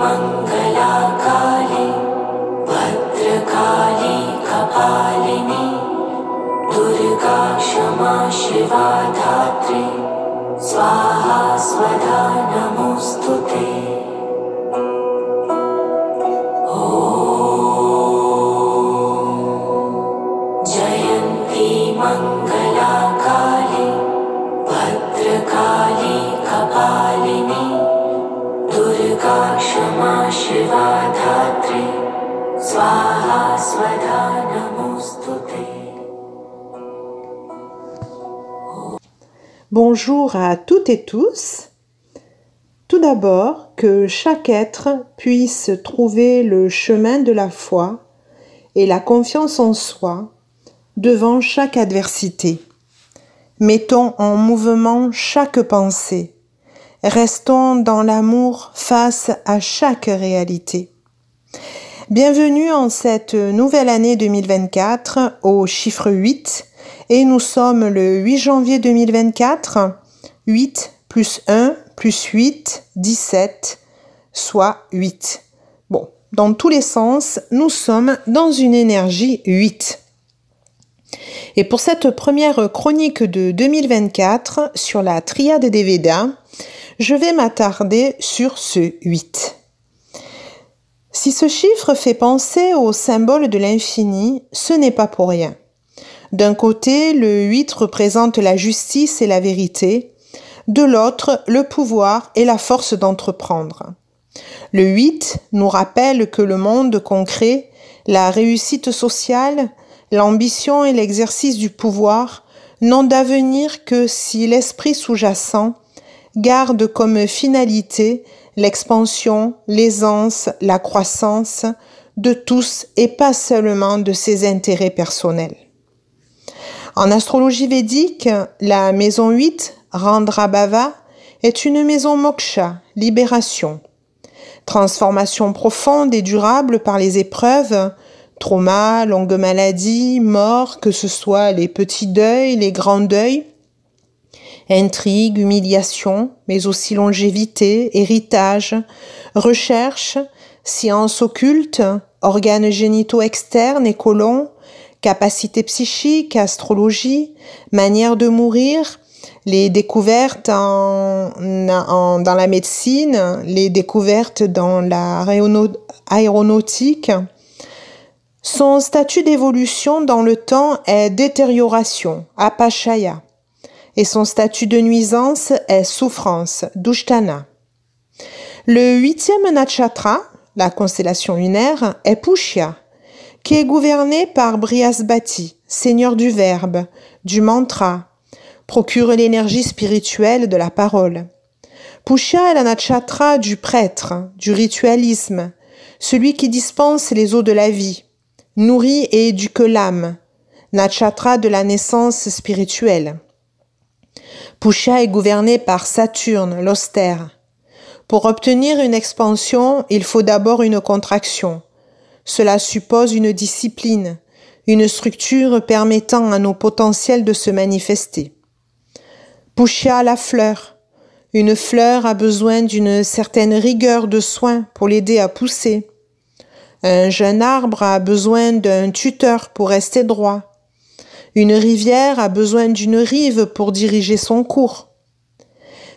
मङ्गलाकारी भद्रकाली कपालिनी शिवा शिवात्री स्वाहा स्वधा नमोऽस्तु ते। Bonjour à toutes et tous. Tout d'abord, que chaque être puisse trouver le chemin de la foi et la confiance en soi devant chaque adversité. Mettons en mouvement chaque pensée. Restons dans l'amour face à chaque réalité. Bienvenue en cette nouvelle année 2024 au chiffre 8 et nous sommes le 8 janvier 2024. 8 plus 1 plus 8, 17, soit 8. Bon, dans tous les sens, nous sommes dans une énergie 8. Et pour cette première chronique de 2024 sur la triade des Védas, je vais m'attarder sur ce 8. Si ce chiffre fait penser au symbole de l'infini, ce n'est pas pour rien. D'un côté, le 8 représente la justice et la vérité, de l'autre, le pouvoir et la force d'entreprendre. Le 8 nous rappelle que le monde concret, la réussite sociale, l'ambition et l'exercice du pouvoir n'ont d'avenir que si l'esprit sous-jacent garde comme finalité l'expansion, l'aisance, la croissance de tous et pas seulement de ses intérêts personnels. En astrologie védique, la maison 8, Randrabhava, est une maison moksha, libération. Transformation profonde et durable par les épreuves, trauma, longue maladie, mort, que ce soit les petits deuils, les grands deuils, intrigue, humiliation, mais aussi longévité, héritage, recherche, sciences occultes, organes génitaux externes et colons, capacité psychique, astrologie, manière de mourir, les découvertes en, en, dans la médecine, les découvertes dans l'aéronautique. Son statut d'évolution dans le temps est détérioration, apachaya, et son statut de nuisance est souffrance, dushtana. Le huitième nakshatra, la constellation lunaire, est Pushya, qui est gouverné par Brihaspati, seigneur du verbe, du mantra, procure l'énergie spirituelle de la parole. Pushya est la nakshatra du prêtre, du ritualisme, celui qui dispense les eaux de la vie, nourrit et éduque l'âme, nakshatra de la naissance spirituelle. Pushya est gouverné par Saturne, l'austère. Pour obtenir une expansion, il faut d'abord une contraction. Cela suppose une discipline, une structure permettant à nos potentiels de se manifester. Pushya la fleur. Une fleur a besoin d'une certaine rigueur de soin pour l'aider à pousser. Un jeune arbre a besoin d'un tuteur pour rester droit. Une rivière a besoin d'une rive pour diriger son cours.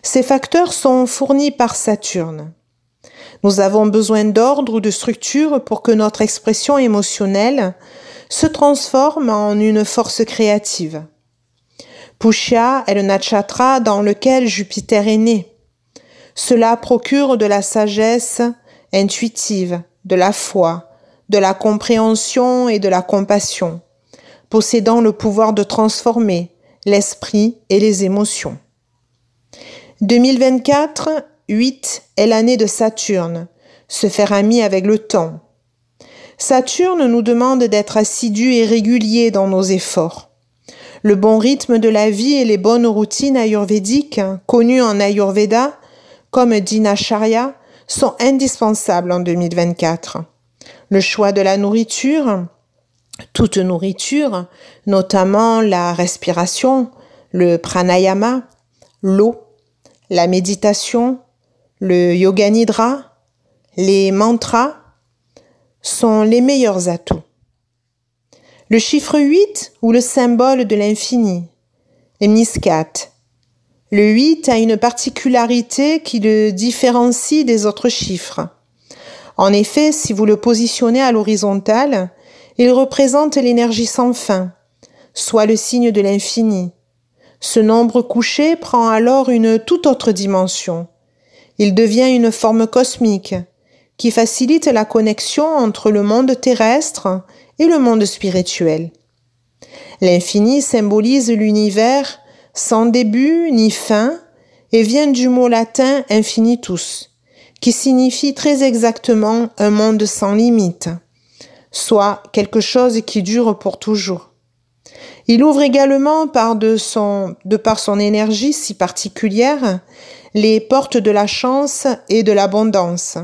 Ces facteurs sont fournis par Saturne. Nous avons besoin d'ordre ou de structure pour que notre expression émotionnelle se transforme en une force créative. Pushya est le nakshatra dans lequel Jupiter est né. Cela procure de la sagesse intuitive, de la foi, de la compréhension et de la compassion, possédant le pouvoir de transformer l'esprit et les émotions. 2024, 8 est l'année de Saturne, se faire ami avec le temps. Saturne nous demande d'être assidus et réguliers dans nos efforts. Le bon rythme de la vie et les bonnes routines ayurvédiques, connues en Ayurveda comme Dinacharya, sont indispensables en 2024. Le choix de la nourriture, toute nourriture, notamment la respiration, le pranayama, l'eau, la méditation, le yoga nidra, les mantras, sont les meilleurs atouts. Le chiffre 8 ou le symbole de l'infini, les. Le 8 a une particularité qui le différencie des autres chiffres. En effet, si vous le positionnez à l'horizontale, il représente l'énergie sans fin, soit le signe de l'infini. Ce nombre couché prend alors une toute autre dimension. Il devient une forme cosmique qui facilite la connexion entre le monde terrestre et le monde spirituel. L'infini symbolise l'univers sans début ni fin et vient du mot latin infinitus, qui signifie très exactement un monde sans limite, soit quelque chose qui dure pour toujours. Il ouvre également par de, son, de par son énergie si particulière les portes de la chance et de l'abondance,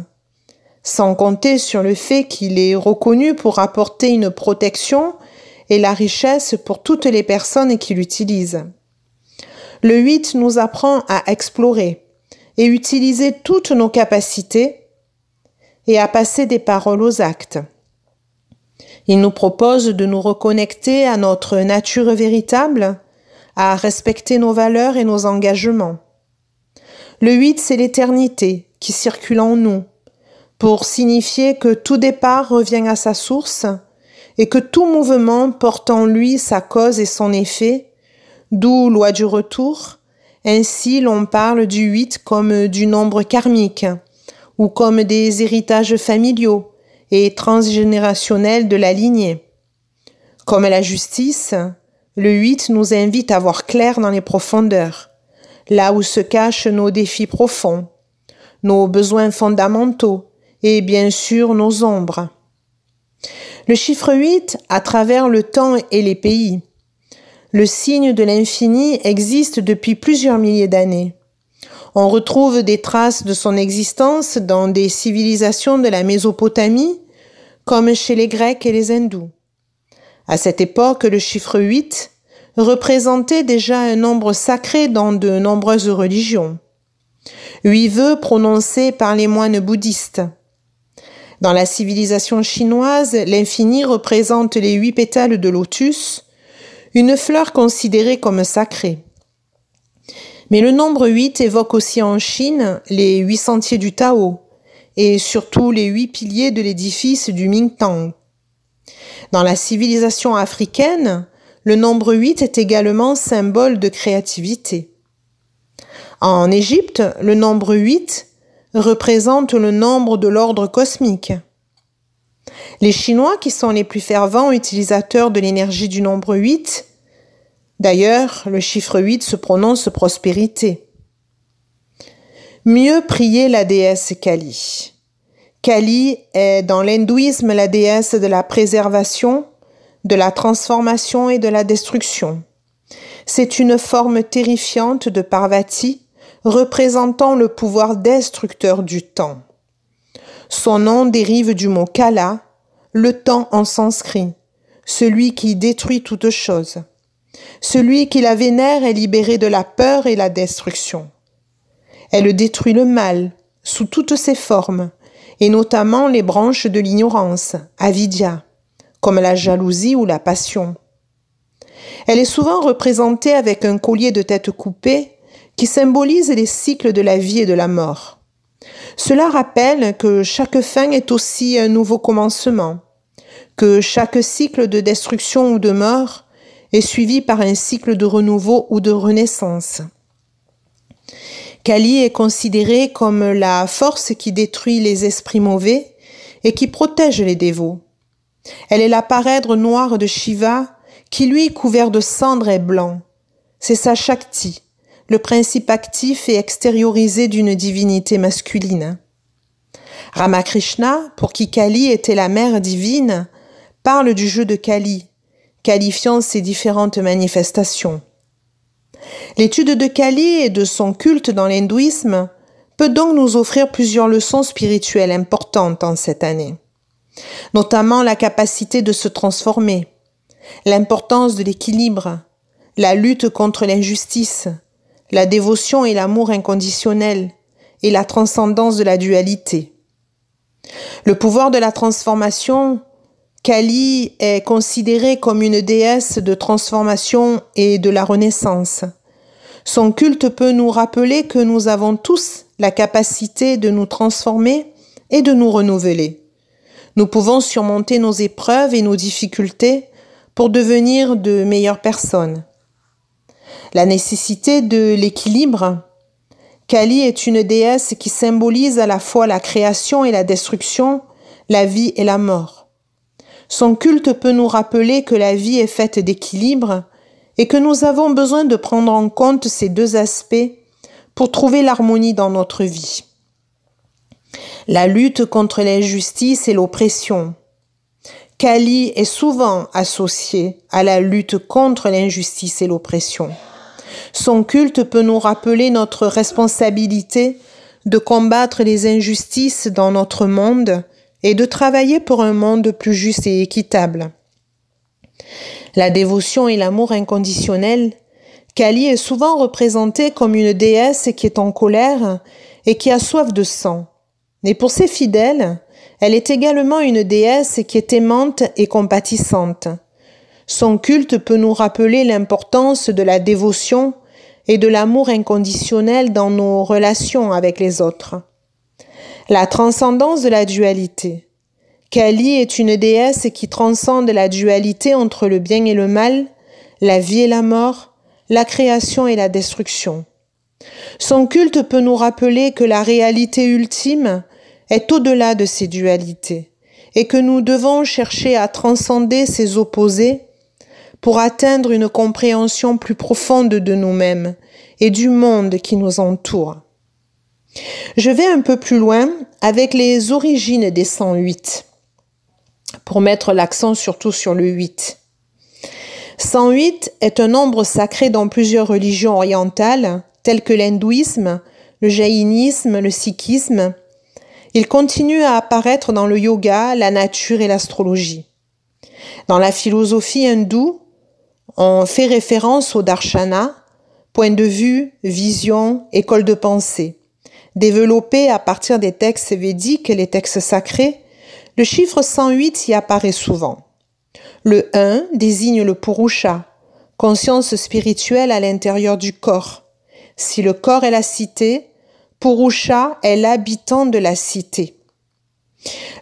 sans compter sur le fait qu'il est reconnu pour apporter une protection et la richesse pour toutes les personnes qui l'utilisent. Le 8 nous apprend à explorer et utiliser toutes nos capacités et à passer des paroles aux actes. Il nous propose de nous reconnecter à notre nature véritable, à respecter nos valeurs et nos engagements. Le 8, c'est l'éternité qui circule en nous, pour signifier que tout départ revient à sa source et que tout mouvement porte en lui sa cause et son effet, d'où loi du retour. Ainsi l'on parle du 8 comme du nombre karmique ou comme des héritages familiaux et transgénérationnels de la lignée. Comme la justice, le 8 nous invite à voir clair dans les profondeurs, là où se cachent nos défis profonds, nos besoins fondamentaux et bien sûr nos ombres. Le chiffre 8 à travers le temps et les pays. Le signe de l'infini existe depuis plusieurs milliers d'années. On retrouve des traces de son existence dans des civilisations de la Mésopotamie, comme chez les Grecs et les Hindous. À cette époque, le chiffre 8 représentait déjà un nombre sacré dans de nombreuses religions. Huit vœux prononcés par les moines bouddhistes. Dans la civilisation chinoise, l'infini représente les huit pétales de lotus, une fleur considérée comme sacrée. Mais le nombre 8 évoque aussi en Chine les huit sentiers du Tao et surtout les huit piliers de l'édifice du Mingtang. Dans la civilisation africaine, le nombre 8 est également symbole de créativité. En Égypte, le nombre 8 représente le nombre de l'ordre cosmique. Les Chinois, qui sont les plus fervents utilisateurs de l'énergie du nombre 8, d'ailleurs, le chiffre 8 se prononce prospérité. Mieux prier la déesse Kali. Kali est dans l'hindouisme la déesse de la préservation, de la transformation et de la destruction. C'est une forme terrifiante de Parvati, représentant le pouvoir destructeur du temps. Son nom dérive du mot Kala, le temps en sanskrit, celui qui détruit toute chose. Celui qui la vénère est libéré de la peur et la destruction. Elle détruit le mal sous toutes ses formes, et notamment les branches de l'ignorance, avidya, comme la jalousie ou la passion. Elle est souvent représentée avec un collier de tête coupée qui symbolise les cycles de la vie et de la mort. Cela rappelle que chaque fin est aussi un nouveau commencement, que chaque cycle de destruction ou de mort est suivi par un cycle de renouveau ou de renaissance. Kali est considérée comme la force qui détruit les esprits mauvais et qui protège les dévots. Elle est la parèdre noire de Shiva qui lui, couvert de cendres, est blanc. C'est sa Shakti, le principe actif et extériorisé d'une divinité masculine. Ramakrishna, pour qui Kali était la mère divine, parle du jeu de Kali, qualifiant ses différentes manifestations. L'étude de Kali et de son culte dans l'hindouisme peut donc nous offrir plusieurs leçons spirituelles importantes en cette année, notamment la capacité de se transformer, l'importance de l'équilibre, la lutte contre l'injustice, la dévotion et l'amour inconditionnel et la transcendance de la dualité. Le pouvoir de la transformation Kali est considérée comme une déesse de transformation et de la renaissance. Son culte peut nous rappeler que nous avons tous la capacité de nous transformer et de nous renouveler. Nous pouvons surmonter nos épreuves et nos difficultés pour devenir de meilleures personnes. La nécessité de l'équilibre. Kali est une déesse qui symbolise à la fois la création et la destruction, la vie et la mort. Son culte peut nous rappeler que la vie est faite d'équilibre et que nous avons besoin de prendre en compte ces deux aspects pour trouver l'harmonie dans notre vie. La lutte contre l'injustice et l'oppression. Kali est souvent associée à la lutte contre l'injustice et l'oppression. Son culte peut nous rappeler notre responsabilité de combattre les injustices dans notre monde et de travailler pour un monde plus juste et équitable. La dévotion et l'amour inconditionnel, Kali est souvent représentée comme une déesse qui est en colère et qui a soif de sang. Mais pour ses fidèles, elle est également une déesse qui est aimante et compatissante. Son culte peut nous rappeler l'importance de la dévotion et de l'amour inconditionnel dans nos relations avec les autres. La transcendance de la dualité. Kali est une déesse qui transcende la dualité entre le bien et le mal, la vie et la mort, la création et la destruction. Son culte peut nous rappeler que la réalité ultime est au-delà de ces dualités et que nous devons chercher à transcender ces opposés pour atteindre une compréhension plus profonde de nous-mêmes et du monde qui nous entoure. Je vais un peu plus loin avec les origines des 108 pour mettre l'accent surtout sur le 8. 108 est un nombre sacré dans plusieurs religions orientales telles que l'hindouisme, le jaïnisme, le sikhisme. Il continue à apparaître dans le yoga, la nature et l'astrologie. Dans la philosophie hindoue, on fait référence au darshana, point de vue, vision, école de pensée. Développé à partir des textes védiques et les textes sacrés, le chiffre 108 y apparaît souvent. Le 1 désigne le Purusha, conscience spirituelle à l'intérieur du corps. Si le corps est la cité, Purusha est l'habitant de la cité.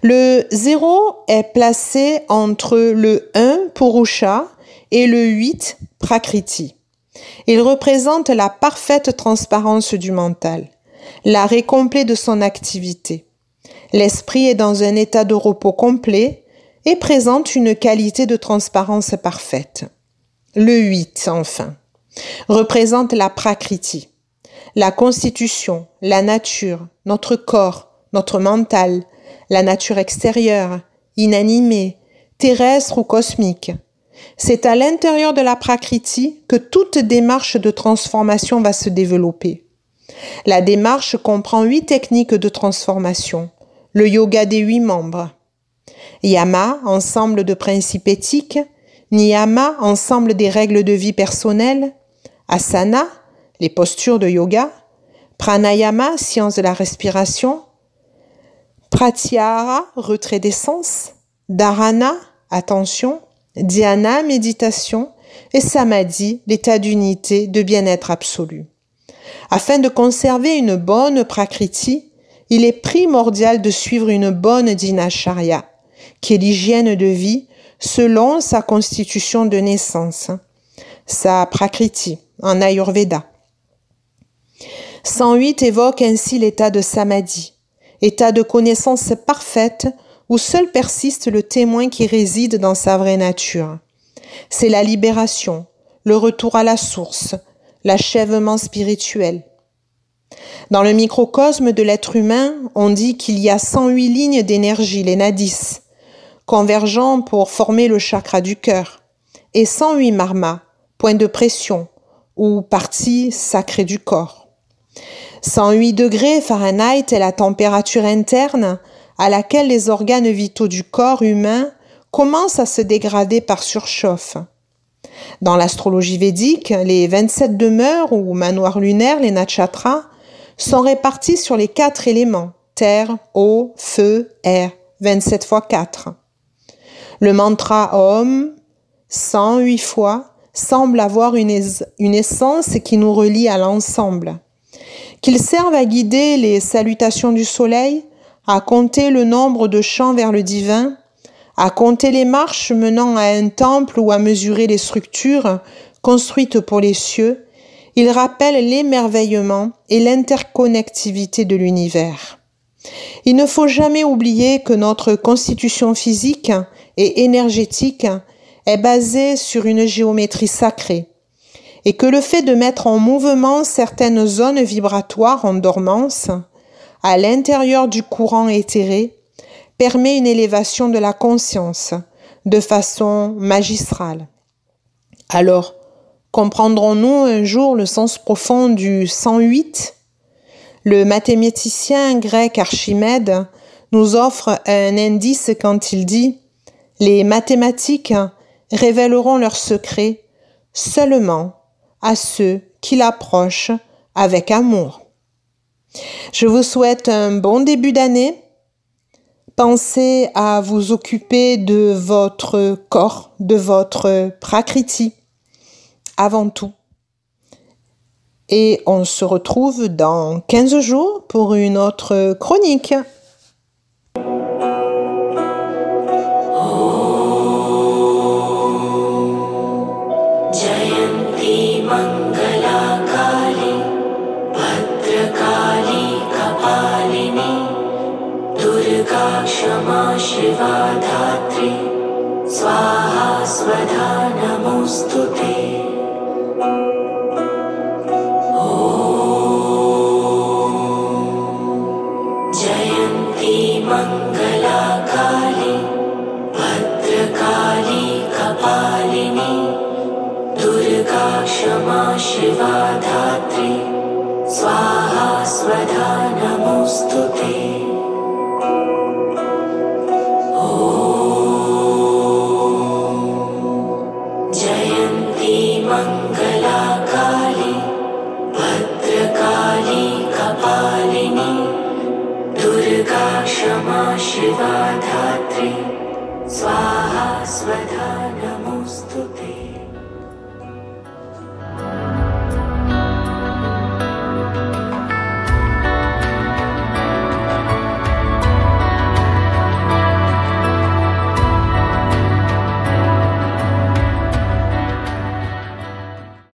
Le 0 est placé entre le 1 Purusha et le 8 Prakriti. Il représente la parfaite transparence du mental l'arrêt complet de son activité. L'esprit est dans un état de repos complet et présente une qualité de transparence parfaite. Le 8, enfin, représente la prakriti, la constitution, la nature, notre corps, notre mental, la nature extérieure, inanimée, terrestre ou cosmique. C'est à l'intérieur de la prakriti que toute démarche de transformation va se développer. La démarche comprend huit techniques de transformation. Le yoga des huit membres. Yama, ensemble de principes éthiques. Niyama, ensemble des règles de vie personnelles. Asana, les postures de yoga. Pranayama, science de la respiration. Pratyahara, retrait des sens. Dharana, attention. Dhyana, méditation. Et Samadhi, l'état d'unité, de bien-être absolu. Afin de conserver une bonne prakriti, il est primordial de suivre une bonne dinacharya, qui est l'hygiène de vie selon sa constitution de naissance, sa prakriti en Ayurveda. 108 évoque ainsi l'état de samadhi, état de connaissance parfaite où seul persiste le témoin qui réside dans sa vraie nature. C'est la libération, le retour à la source, l'achèvement spirituel. Dans le microcosme de l'être humain, on dit qu'il y a 108 lignes d'énergie, les nadis, convergeant pour former le chakra du cœur, et 108 marmas, points de pression, ou parties sacrées du corps. 108 degrés Fahrenheit est la température interne à laquelle les organes vitaux du corps humain commencent à se dégrader par surchauffe. Dans l'astrologie védique, les 27 demeures ou manoirs lunaires, les nakshatras, sont répartis sur les quatre éléments terre, eau, feu, air, 27 fois 4. Le mantra Om, 108 fois, semble avoir une, une essence qui nous relie à l'ensemble. Qu'il serve à guider les salutations du soleil, à compter le nombre de chants vers le divin, à compter les marches menant à un temple ou à mesurer les structures construites pour les cieux, il rappelle l'émerveillement et l'interconnectivité de l'univers. Il ne faut jamais oublier que notre constitution physique et énergétique est basée sur une géométrie sacrée et que le fait de mettre en mouvement certaines zones vibratoires en dormance à l'intérieur du courant éthéré permet une élévation de la conscience de façon magistrale. Alors, comprendrons-nous un jour le sens profond du 108 Le mathématicien grec Archimède nous offre un indice quand il dit Les mathématiques révéleront leurs secrets seulement à ceux qui l'approchent avec amour. Je vous souhaite un bon début d'année Pensez à vous occuper de votre corps, de votre prakriti, avant tout. Et on se retrouve dans 15 jours pour une autre chronique. क्षमा शिवा धात्री। स्वाहा स्वधा नमोऽस्तु ते जयन्ती मङ्गला काली भद्रकाली कपालिनी। दुर्गा क्षमा शिवा धात्री स्वाहा स्वधा नमोऽस्तु ते